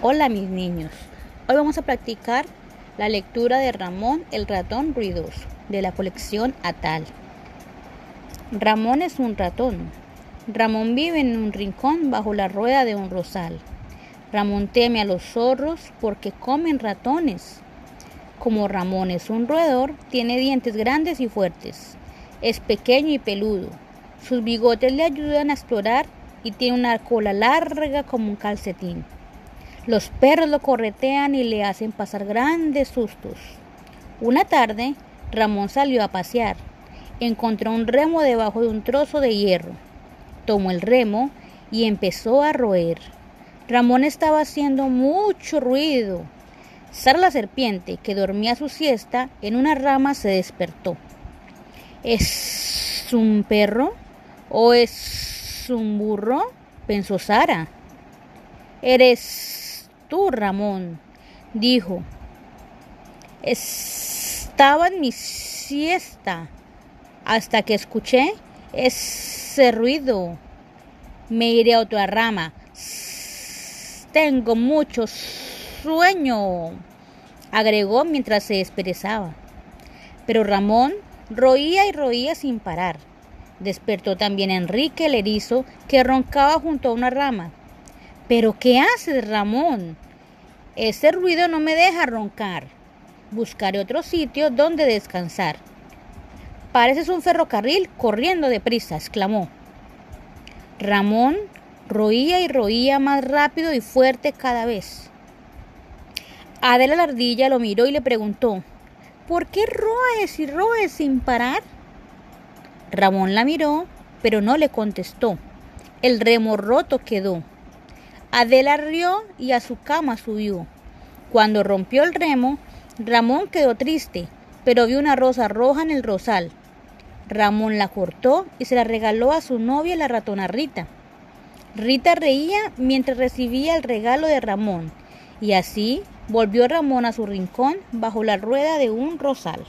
Hola mis niños, hoy vamos a practicar la lectura de Ramón el ratón ruidoso de la colección Atal. Ramón es un ratón. Ramón vive en un rincón bajo la rueda de un rosal. Ramón teme a los zorros porque comen ratones. Como Ramón es un roedor, tiene dientes grandes y fuertes. Es pequeño y peludo. Sus bigotes le ayudan a explorar y tiene una cola larga como un calcetín. Los perros lo corretean y le hacen pasar grandes sustos. Una tarde, Ramón salió a pasear. Encontró un remo debajo de un trozo de hierro. Tomó el remo y empezó a roer. Ramón estaba haciendo mucho ruido. Sara la serpiente, que dormía su siesta en una rama, se despertó. ¿Es un perro o es un burro? pensó Sara. ¿Eres tú, Ramón, dijo. Estaba en mi siesta hasta que escuché ese ruido. Me iré a otra rama. Tengo mucho sueño, agregó mientras se desperezaba. Pero Ramón roía y roía sin parar. Despertó también Enrique el erizo, que roncaba junto a una rama. ¿Pero qué haces, Ramón? Ese ruido no me deja roncar. Buscaré otro sitio donde descansar. Pareces un ferrocarril corriendo deprisa, exclamó. Ramón roía y roía más rápido y fuerte cada vez. Adela la ardilla lo miró y le preguntó, ¿por qué roes y roes sin parar? Ramón la miró, pero no le contestó. El remo roto quedó. Adela rió y a su cama subió. Cuando rompió el remo, Ramón quedó triste, pero vio una rosa roja en el rosal. Ramón la cortó y se la regaló a su novia la ratona Rita. Rita reía mientras recibía el regalo de Ramón, y así volvió Ramón a su rincón bajo la rueda de un rosal.